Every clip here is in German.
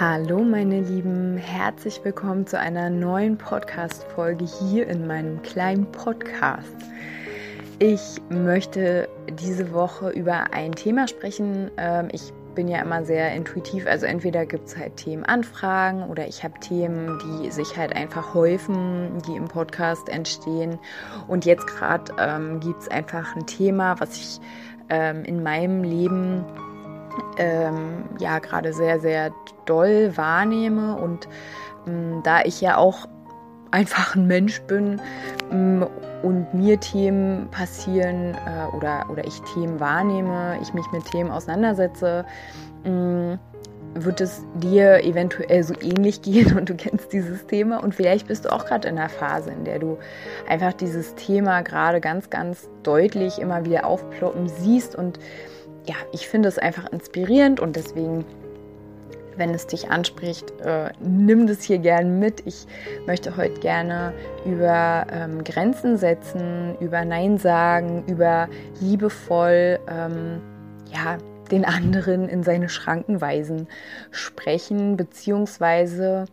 Hallo meine Lieben, herzlich willkommen zu einer neuen Podcast-Folge hier in meinem kleinen Podcast. Ich möchte diese Woche über ein Thema sprechen. Ähm, ich bin ja immer sehr intuitiv, also entweder gibt es halt Themenanfragen oder ich habe Themen, die sich halt einfach häufen, die im Podcast entstehen. Und jetzt gerade ähm, gibt es einfach ein Thema, was ich ähm, in meinem Leben ähm, ja gerade sehr, sehr doll wahrnehme. Und ähm, da ich ja auch einfach ein Mensch bin ähm, und mir Themen passieren äh, oder, oder ich Themen wahrnehme, ich mich mit Themen auseinandersetze, ähm, wird es dir eventuell so ähnlich gehen und du kennst dieses Thema und vielleicht bist du auch gerade in einer Phase, in der du einfach dieses Thema gerade ganz, ganz deutlich immer wieder aufploppen siehst und ja, ich finde es einfach inspirierend und deswegen, wenn es dich anspricht, äh, nimm das hier gern mit. Ich möchte heute gerne über ähm, Grenzen setzen, über Nein sagen, über liebevoll, ähm, ja, den anderen in seine Schranken weisen sprechen, beziehungsweise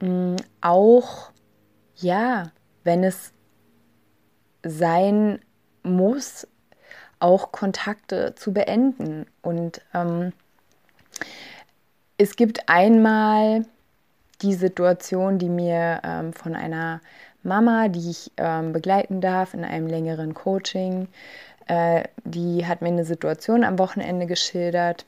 mh, mm, auch, ja, wenn es sein muss, auch Kontakte zu beenden. Und ähm, es gibt einmal die Situation, die mir ähm, von einer Mama, die ich ähm, begleiten darf in einem längeren Coaching, äh, die hat mir eine Situation am Wochenende geschildert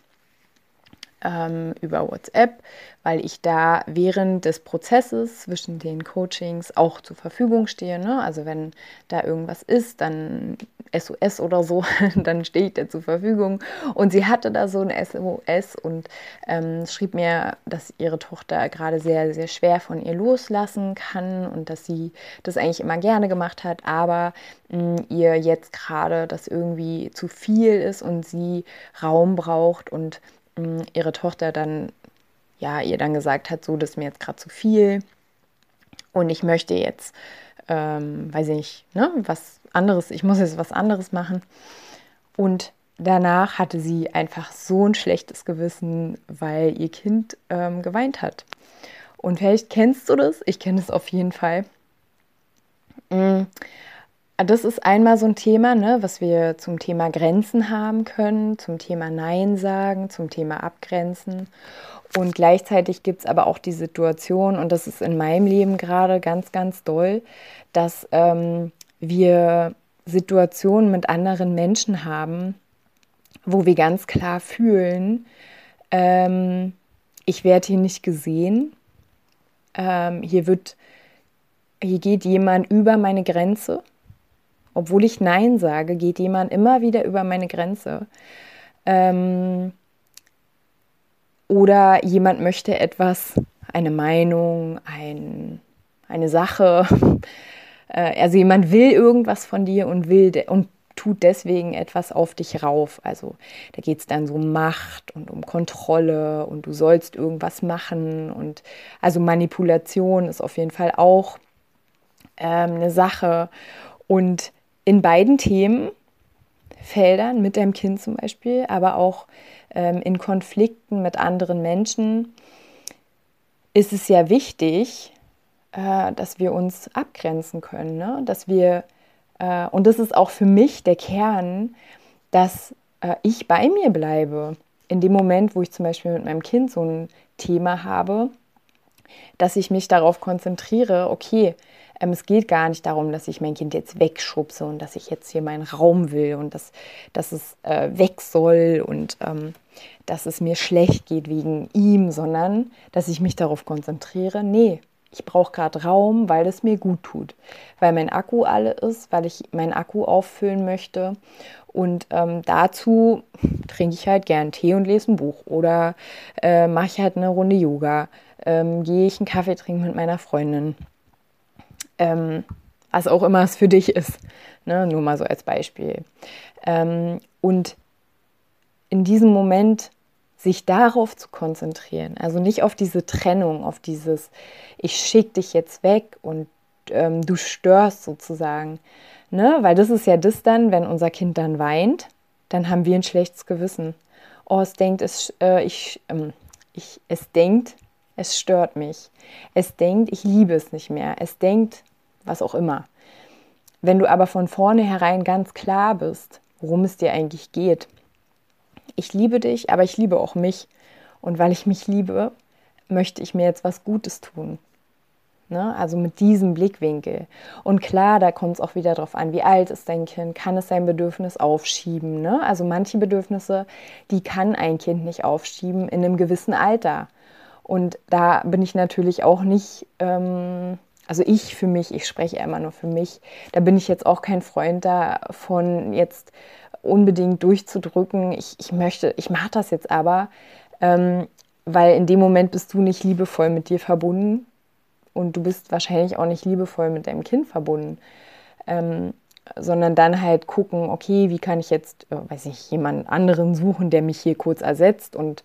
ähm, über WhatsApp, weil ich da während des Prozesses zwischen den Coachings auch zur Verfügung stehe. Ne? Also wenn da irgendwas ist, dann SOS oder so, dann stehe ich da zur Verfügung. Und sie hatte da so ein SOS und ähm, schrieb mir, dass ihre Tochter gerade sehr, sehr schwer von ihr loslassen kann und dass sie das eigentlich immer gerne gemacht hat, aber mh, ihr jetzt gerade das irgendwie zu viel ist und sie Raum braucht und mh, ihre Tochter dann ja ihr dann gesagt hat, so das ist mir jetzt gerade zu viel und ich möchte jetzt ähm, weiß ich nicht, ne, was anderes, ich muss jetzt was anderes machen. Und danach hatte sie einfach so ein schlechtes Gewissen, weil ihr Kind ähm, geweint hat. Und vielleicht kennst du das, ich kenne es auf jeden Fall. Mm, das ist einmal so ein Thema, ne, was wir zum Thema Grenzen haben können, zum Thema Nein sagen, zum Thema Abgrenzen. Und gleichzeitig gibt es aber auch die Situation, und das ist in meinem Leben gerade ganz, ganz doll, dass ähm, wir Situationen mit anderen Menschen haben, wo wir ganz klar fühlen, ähm, ich werde hier nicht gesehen, ähm, hier wird, hier geht jemand über meine Grenze, obwohl ich Nein sage, geht jemand immer wieder über meine Grenze. Ähm, oder jemand möchte etwas, eine Meinung, ein, eine Sache. Äh, also jemand will irgendwas von dir und will und tut deswegen etwas auf dich rauf. Also da geht es dann so um Macht und um Kontrolle und du sollst irgendwas machen. Und also Manipulation ist auf jeden Fall auch ähm, eine Sache. Und in beiden Themenfeldern, mit deinem Kind zum Beispiel, aber auch ähm, in Konflikten mit anderen Menschen, ist es ja wichtig, äh, dass wir uns abgrenzen können, ne? dass wir, äh, und das ist auch für mich der Kern, dass äh, ich bei mir bleibe. In dem Moment, wo ich zum Beispiel mit meinem Kind so ein Thema habe, dass ich mich darauf konzentriere, okay, ähm, es geht gar nicht darum, dass ich mein Kind jetzt wegschubse und dass ich jetzt hier meinen Raum will und dass, dass es äh, weg soll und ähm, dass es mir schlecht geht wegen ihm, sondern dass ich mich darauf konzentriere, nee, ich brauche gerade Raum, weil es mir gut tut, weil mein Akku alle ist, weil ich meinen Akku auffüllen möchte. Und ähm, dazu trinke ich halt gern Tee und lese ein Buch oder äh, mache ich halt eine Runde Yoga, ähm, gehe ich einen Kaffee trinken mit meiner Freundin. Ähm, was auch immer es für dich ist. Ne? Nur mal so als Beispiel. Ähm, und in diesem Moment sich darauf zu konzentrieren, also nicht auf diese Trennung, auf dieses, ich schicke dich jetzt weg und ähm, du störst sozusagen, ne? weil das ist ja das dann, wenn unser Kind dann weint, dann haben wir ein schlechtes Gewissen. Oh, es denkt, es, äh, ich, ähm, ich, es denkt, es stört mich. Es denkt, ich liebe es nicht mehr. Es denkt, was auch immer. Wenn du aber von vornherein ganz klar bist, worum es dir eigentlich geht, ich liebe dich, aber ich liebe auch mich. Und weil ich mich liebe, möchte ich mir jetzt was Gutes tun. Ne? Also mit diesem Blickwinkel. Und klar, da kommt es auch wieder darauf an, wie alt ist dein Kind, kann es sein Bedürfnis aufschieben. Ne? Also manche Bedürfnisse, die kann ein Kind nicht aufschieben in einem gewissen Alter. Und da bin ich natürlich auch nicht, ähm, also ich für mich, ich spreche immer nur für mich, da bin ich jetzt auch kein Freund davon, jetzt unbedingt durchzudrücken. Ich, ich möchte, ich mache das jetzt aber, ähm, weil in dem Moment bist du nicht liebevoll mit dir verbunden und du bist wahrscheinlich auch nicht liebevoll mit deinem Kind verbunden. Ähm, sondern dann halt gucken, okay, wie kann ich jetzt, äh, weiß ich, jemand anderen suchen, der mich hier kurz ersetzt und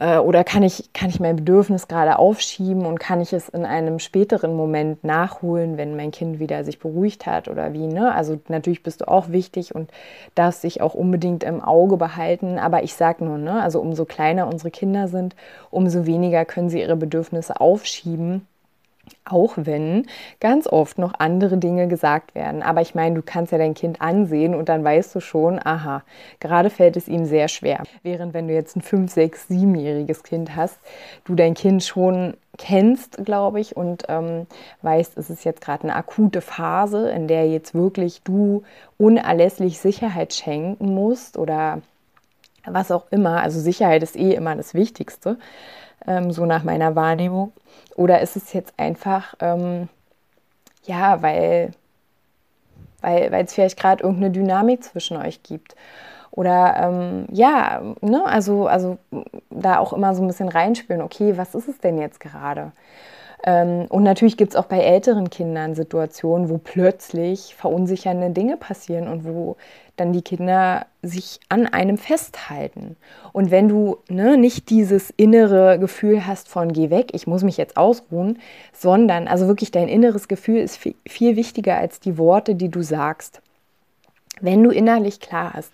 äh, oder kann ich, kann ich mein Bedürfnis gerade aufschieben und kann ich es in einem späteren Moment nachholen, wenn mein Kind wieder sich beruhigt hat oder wie? Ne? Also natürlich bist du auch wichtig und darfst dich auch unbedingt im Auge behalten. Aber ich sage nur, ne? also umso kleiner unsere Kinder sind, umso weniger können sie ihre Bedürfnisse aufschieben auch wenn ganz oft noch andere Dinge gesagt werden. Aber ich meine, du kannst ja dein Kind ansehen und dann weißt du schon, aha, gerade fällt es ihm sehr schwer. Während wenn du jetzt ein 5, 6, 7-jähriges Kind hast, du dein Kind schon kennst, glaube ich, und ähm, weißt, es ist jetzt gerade eine akute Phase, in der jetzt wirklich du unerlässlich Sicherheit schenken musst oder was auch immer. Also Sicherheit ist eh immer das Wichtigste, ähm, so nach meiner Wahrnehmung. Oder ist es jetzt einfach, ähm, ja, weil weil es vielleicht gerade irgendeine Dynamik zwischen euch gibt. Oder ähm, ja, ne, also, also da auch immer so ein bisschen reinspüren, okay, was ist es denn jetzt gerade? Ähm, und natürlich gibt es auch bei älteren Kindern Situationen, wo plötzlich verunsichernde Dinge passieren und wo dann die Kinder sich an einem festhalten. Und wenn du ne, nicht dieses innere Gefühl hast von geh weg, ich muss mich jetzt ausruhen, sondern also wirklich dein inneres Gefühl ist viel, viel wichtiger als die Worte, die du sagst. Wenn du innerlich klar hast,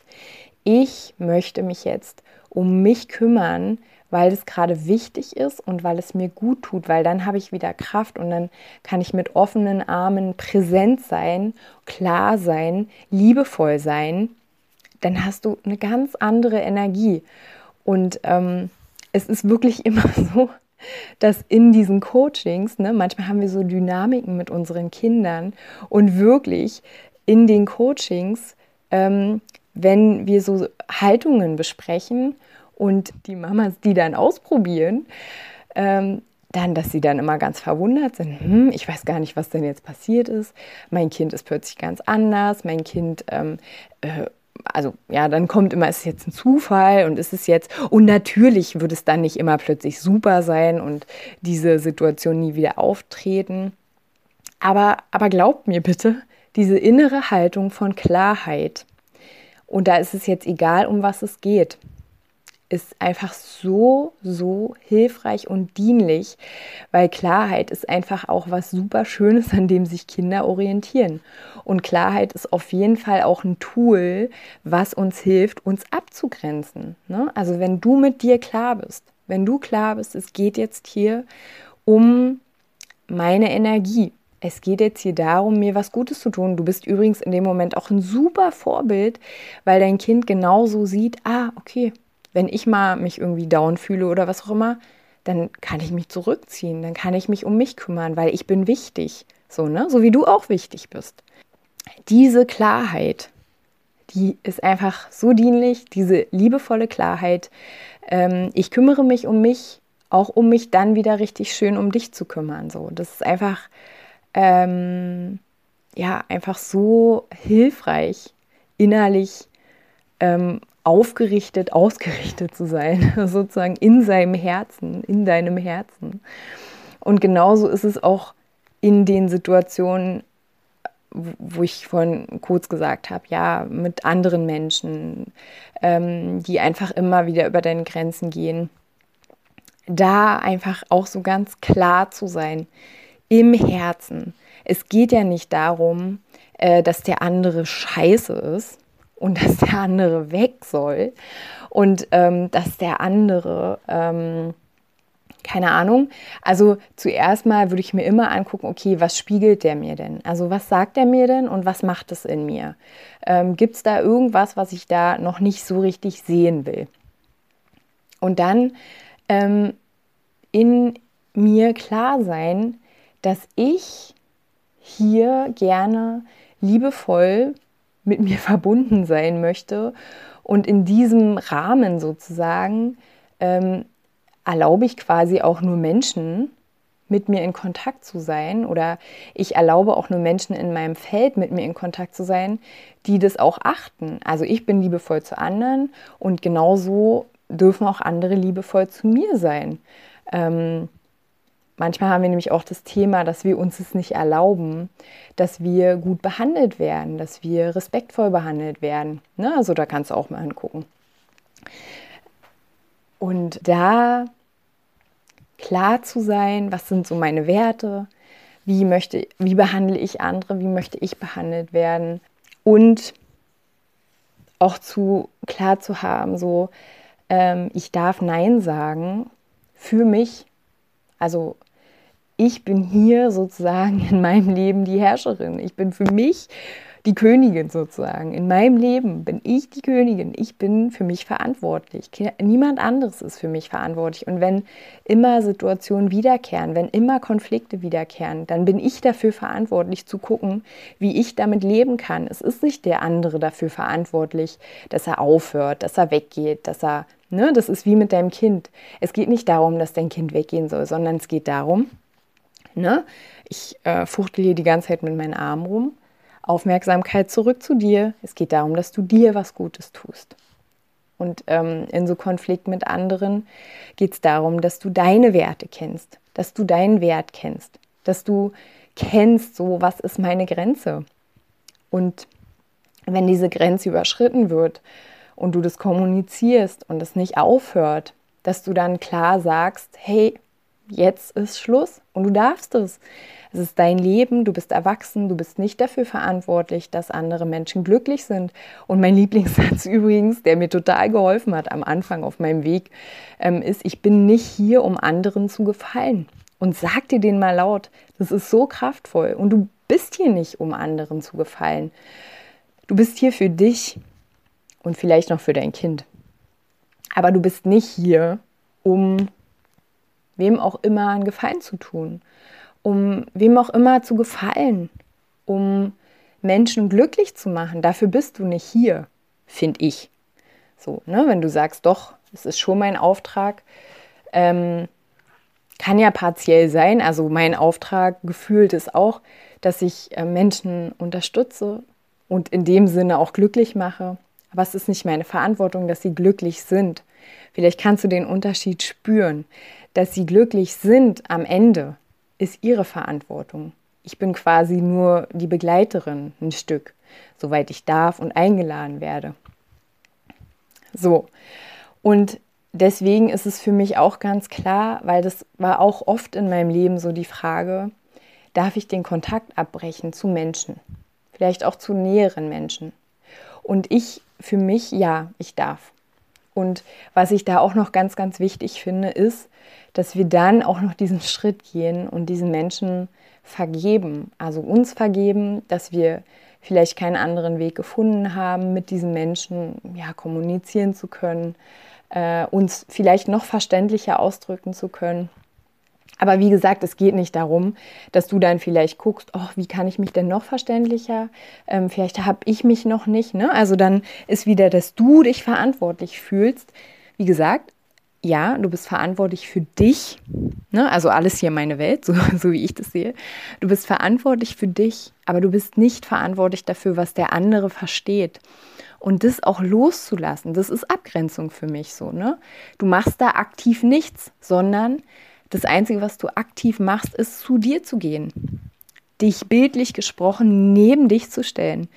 ich möchte mich jetzt um mich kümmern, weil es gerade wichtig ist und weil es mir gut tut, weil dann habe ich wieder Kraft und dann kann ich mit offenen Armen präsent sein, klar sein, liebevoll sein. Dann hast du eine ganz andere Energie. Und ähm, es ist wirklich immer so, dass in diesen Coachings, ne, manchmal haben wir so Dynamiken mit unseren Kindern und wirklich in den Coachings, ähm, wenn wir so Haltungen besprechen und die Mamas, die dann ausprobieren, ähm, dann, dass sie dann immer ganz verwundert sind, hm, ich weiß gar nicht, was denn jetzt passiert ist. Mein Kind ist plötzlich ganz anders. Mein Kind, ähm, äh, also ja, dann kommt immer, ist es jetzt ein Zufall und ist es jetzt, und natürlich wird es dann nicht immer plötzlich super sein und diese Situation nie wieder auftreten. Aber, aber glaubt mir bitte, diese innere Haltung von Klarheit, und da ist es jetzt egal, um was es geht ist einfach so, so hilfreich und dienlich, weil Klarheit ist einfach auch was super Schönes, an dem sich Kinder orientieren. Und Klarheit ist auf jeden Fall auch ein Tool, was uns hilft, uns abzugrenzen. Ne? Also wenn du mit dir klar bist, wenn du klar bist, es geht jetzt hier um meine Energie. Es geht jetzt hier darum, mir was Gutes zu tun. Du bist übrigens in dem Moment auch ein super Vorbild, weil dein Kind genauso sieht, ah, okay, wenn ich mal mich irgendwie down fühle oder was auch immer, dann kann ich mich zurückziehen, dann kann ich mich um mich kümmern, weil ich bin wichtig. So, ne? So wie du auch wichtig bist. Diese Klarheit, die ist einfach so dienlich, diese liebevolle Klarheit. Ähm, ich kümmere mich um mich, auch um mich dann wieder richtig schön um dich zu kümmern. So, das ist einfach, ähm, ja, einfach so hilfreich, innerlich ähm, aufgerichtet, ausgerichtet zu sein, sozusagen in seinem Herzen, in deinem Herzen. Und genauso ist es auch in den Situationen, wo ich vorhin kurz gesagt habe, ja, mit anderen Menschen, ähm, die einfach immer wieder über deine Grenzen gehen, da einfach auch so ganz klar zu sein im Herzen. Es geht ja nicht darum, äh, dass der andere scheiße ist und dass der andere weg soll und ähm, dass der andere ähm, keine Ahnung. Also zuerst mal würde ich mir immer angucken, okay, was spiegelt der mir denn? Also was sagt er mir denn und was macht es in mir? Ähm, Gibt es da irgendwas, was ich da noch nicht so richtig sehen will? Und dann ähm, in mir klar sein, dass ich hier gerne liebevoll mit mir verbunden sein möchte und in diesem Rahmen sozusagen ähm, erlaube ich quasi auch nur Menschen, mit mir in Kontakt zu sein oder ich erlaube auch nur Menschen in meinem Feld mit mir in Kontakt zu sein, die das auch achten. Also ich bin liebevoll zu anderen und genauso dürfen auch andere liebevoll zu mir sein. Ähm, manchmal haben wir nämlich auch das Thema, dass wir uns es nicht erlauben, dass wir gut behandelt werden, dass wir respektvoll behandelt werden. Ne? Also da kannst du auch mal hingucken. Und da klar zu sein, was sind so meine Werte, wie möchte, wie behandle ich andere, wie möchte ich behandelt werden und auch zu klar zu haben, so ähm, ich darf Nein sagen für mich. Also ich bin hier sozusagen in meinem Leben die Herrscherin. Ich bin für mich die Königin sozusagen. In meinem Leben bin ich die Königin. Ich bin für mich verantwortlich. Niemand anderes ist für mich verantwortlich. Und wenn immer Situationen wiederkehren, wenn immer Konflikte wiederkehren, dann bin ich dafür verantwortlich zu gucken, wie ich damit leben kann. Es ist nicht der andere dafür verantwortlich, dass er aufhört, dass er weggeht, dass er, ne, das ist wie mit deinem Kind. Es geht nicht darum, dass dein Kind weggehen soll, sondern es geht darum, ne, ich äh, fuchtel hier die ganze Zeit mit meinen Armen rum Aufmerksamkeit zurück zu dir. Es geht darum, dass du dir was Gutes tust. Und ähm, in so Konflikt mit anderen geht es darum, dass du deine Werte kennst, dass du deinen Wert kennst, dass du kennst, so was ist meine Grenze. Und wenn diese Grenze überschritten wird und du das kommunizierst und es nicht aufhört, dass du dann klar sagst, hey, jetzt ist Schluss und du darfst es. Es ist dein Leben, du bist erwachsen, du bist nicht dafür verantwortlich, dass andere Menschen glücklich sind. Und mein Lieblingssatz übrigens, der mir total geholfen hat am Anfang auf meinem Weg, ähm, ist, ich bin nicht hier, um anderen zu gefallen. Und sag dir den mal laut, das ist so kraftvoll. Und du bist hier nicht, um anderen zu gefallen. Du bist hier für dich und vielleicht noch für dein Kind. Aber du bist nicht hier, um wem auch immer einen Gefallen zu tun um wem auch immer zu gefallen, um Menschen glücklich zu machen. Dafür bist du nicht hier, finde ich. So, ne? wenn du sagst, doch, es ist schon mein Auftrag, ähm, kann ja partiell sein. Also mein Auftrag gefühlt ist auch, dass ich äh, Menschen unterstütze und in dem Sinne auch glücklich mache. Aber es ist nicht meine Verantwortung, dass sie glücklich sind. Vielleicht kannst du den Unterschied spüren, dass sie glücklich sind am Ende, ist ihre Verantwortung. Ich bin quasi nur die Begleiterin ein Stück, soweit ich darf und eingeladen werde. So, und deswegen ist es für mich auch ganz klar, weil das war auch oft in meinem Leben so die Frage, darf ich den Kontakt abbrechen zu Menschen, vielleicht auch zu näheren Menschen. Und ich für mich, ja, ich darf. Und was ich da auch noch ganz, ganz wichtig finde, ist, dass wir dann auch noch diesen Schritt gehen und diesen Menschen vergeben, also uns vergeben, dass wir vielleicht keinen anderen Weg gefunden haben, mit diesen Menschen ja, kommunizieren zu können, äh, uns vielleicht noch verständlicher ausdrücken zu können. Aber wie gesagt, es geht nicht darum, dass du dann vielleicht guckst, oh, wie kann ich mich denn noch verständlicher? Ähm, vielleicht habe ich mich noch nicht. Ne? Also dann ist wieder, dass du dich verantwortlich fühlst. Wie gesagt, ja, du bist verantwortlich für dich, ne? also alles hier meine Welt, so, so wie ich das sehe. Du bist verantwortlich für dich, aber du bist nicht verantwortlich dafür, was der andere versteht. Und das auch loszulassen, das ist Abgrenzung für mich so. Ne? Du machst da aktiv nichts, sondern das Einzige, was du aktiv machst, ist zu dir zu gehen. Dich bildlich gesprochen neben dich zu stellen.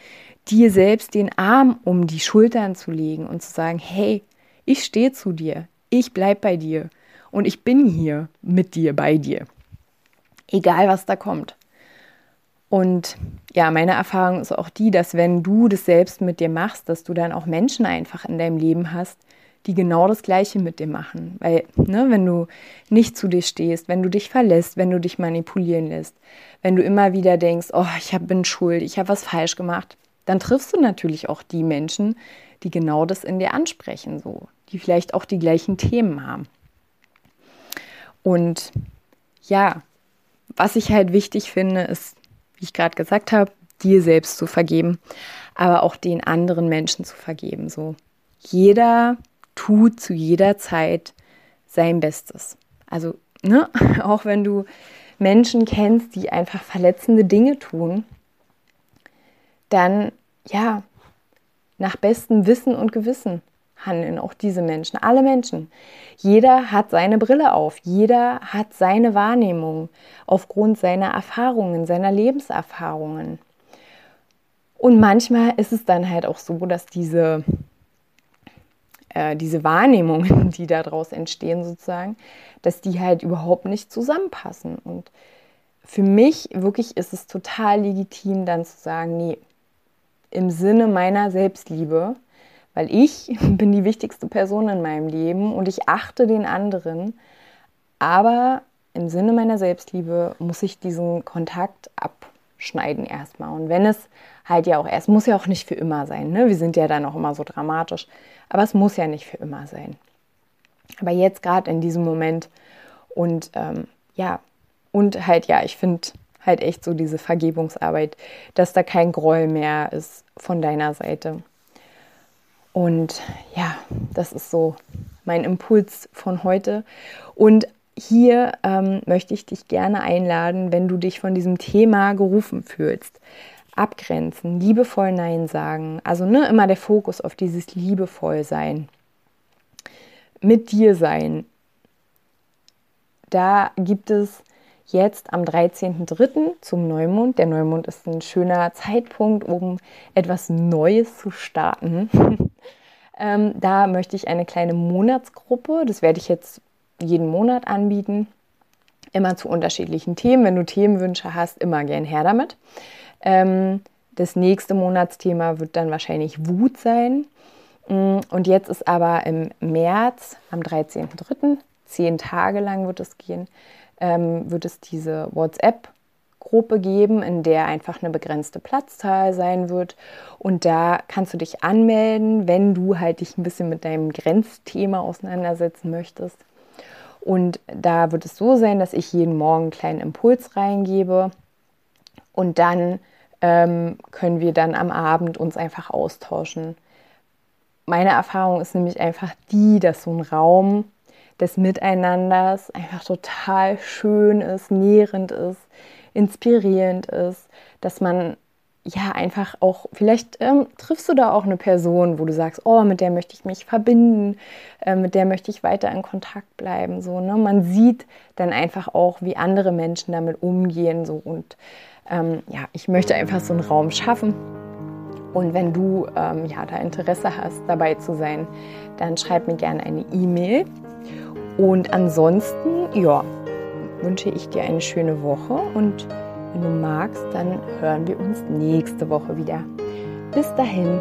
Dir selbst den Arm um die Schultern zu legen und zu sagen, hey, ich stehe zu dir, ich bleibe bei dir und ich bin hier mit dir, bei dir. Egal, was da kommt. Und ja, meine Erfahrung ist auch die, dass wenn du das selbst mit dir machst, dass du dann auch Menschen einfach in deinem Leben hast, die genau das Gleiche mit dir machen. Weil, ne, wenn du nicht zu dir stehst, wenn du dich verlässt, wenn du dich manipulieren lässt, wenn du immer wieder denkst, oh, ich hab, bin schuld, ich habe was falsch gemacht, dann triffst du natürlich auch die Menschen, die genau das in dir ansprechen, so, die vielleicht auch die gleichen Themen haben. Und ja, was ich halt wichtig finde, ist wie ich gerade gesagt habe, dir selbst zu vergeben, aber auch den anderen Menschen zu vergeben. So, jeder tut zu jeder Zeit sein Bestes. Also, ne, auch wenn du Menschen kennst, die einfach verletzende Dinge tun, dann ja, nach bestem Wissen und Gewissen handeln auch diese Menschen, alle Menschen. Jeder hat seine Brille auf, jeder hat seine Wahrnehmung aufgrund seiner Erfahrungen, seiner Lebenserfahrungen. Und manchmal ist es dann halt auch so, dass diese, äh, diese Wahrnehmungen, die daraus entstehen sozusagen, dass die halt überhaupt nicht zusammenpassen. Und für mich wirklich ist es total legitim, dann zu sagen, nee, im Sinne meiner Selbstliebe weil ich bin die wichtigste Person in meinem Leben und ich achte den anderen. Aber im Sinne meiner Selbstliebe muss ich diesen Kontakt abschneiden erstmal. Und wenn es halt ja auch erst, muss ja auch nicht für immer sein. Ne? Wir sind ja dann auch immer so dramatisch. Aber es muss ja nicht für immer sein. Aber jetzt gerade in diesem Moment und ähm, ja, und halt ja, ich finde halt echt so diese Vergebungsarbeit, dass da kein Groll mehr ist von deiner Seite. Und ja, das ist so mein Impuls von heute. Und hier ähm, möchte ich dich gerne einladen, wenn du dich von diesem Thema gerufen fühlst. Abgrenzen, liebevoll Nein sagen. Also ne, immer der Fokus auf dieses liebevoll sein. Mit dir sein. Da gibt es jetzt am 13.03. zum Neumond. Der Neumond ist ein schöner Zeitpunkt, um etwas Neues zu starten. ähm, da möchte ich eine kleine Monatsgruppe, das werde ich jetzt jeden Monat anbieten, immer zu unterschiedlichen Themen. Wenn du Themenwünsche hast, immer gern her damit. Ähm, das nächste Monatsthema wird dann wahrscheinlich Wut sein. Mm, und jetzt ist aber im März, am 13.03., zehn Tage lang wird es gehen, ähm, wird es diese WhatsApp-Gruppe geben, in der einfach eine begrenzte Platzzahl sein wird. Und da kannst du dich anmelden, wenn du halt dich ein bisschen mit deinem Grenzthema auseinandersetzen möchtest. Und da wird es so sein, dass ich jeden Morgen einen kleinen Impuls reingebe und dann ähm, können wir dann am Abend uns einfach austauschen. Meine Erfahrung ist nämlich einfach die, dass so ein Raum des Miteinanders einfach total schön ist, nährend ist, inspirierend ist, dass man ja einfach auch, vielleicht ähm, triffst du da auch eine Person, wo du sagst, oh, mit der möchte ich mich verbinden, äh, mit der möchte ich weiter in Kontakt bleiben. So, ne? Man sieht dann einfach auch, wie andere Menschen damit umgehen. So. Und ähm, ja, ich möchte einfach so einen Raum schaffen. Und wenn du ähm, ja, da Interesse hast, dabei zu sein, dann schreib mir gerne eine E-Mail und ansonsten, ja, wünsche ich dir eine schöne Woche und wenn du magst, dann hören wir uns nächste Woche wieder. Bis dahin.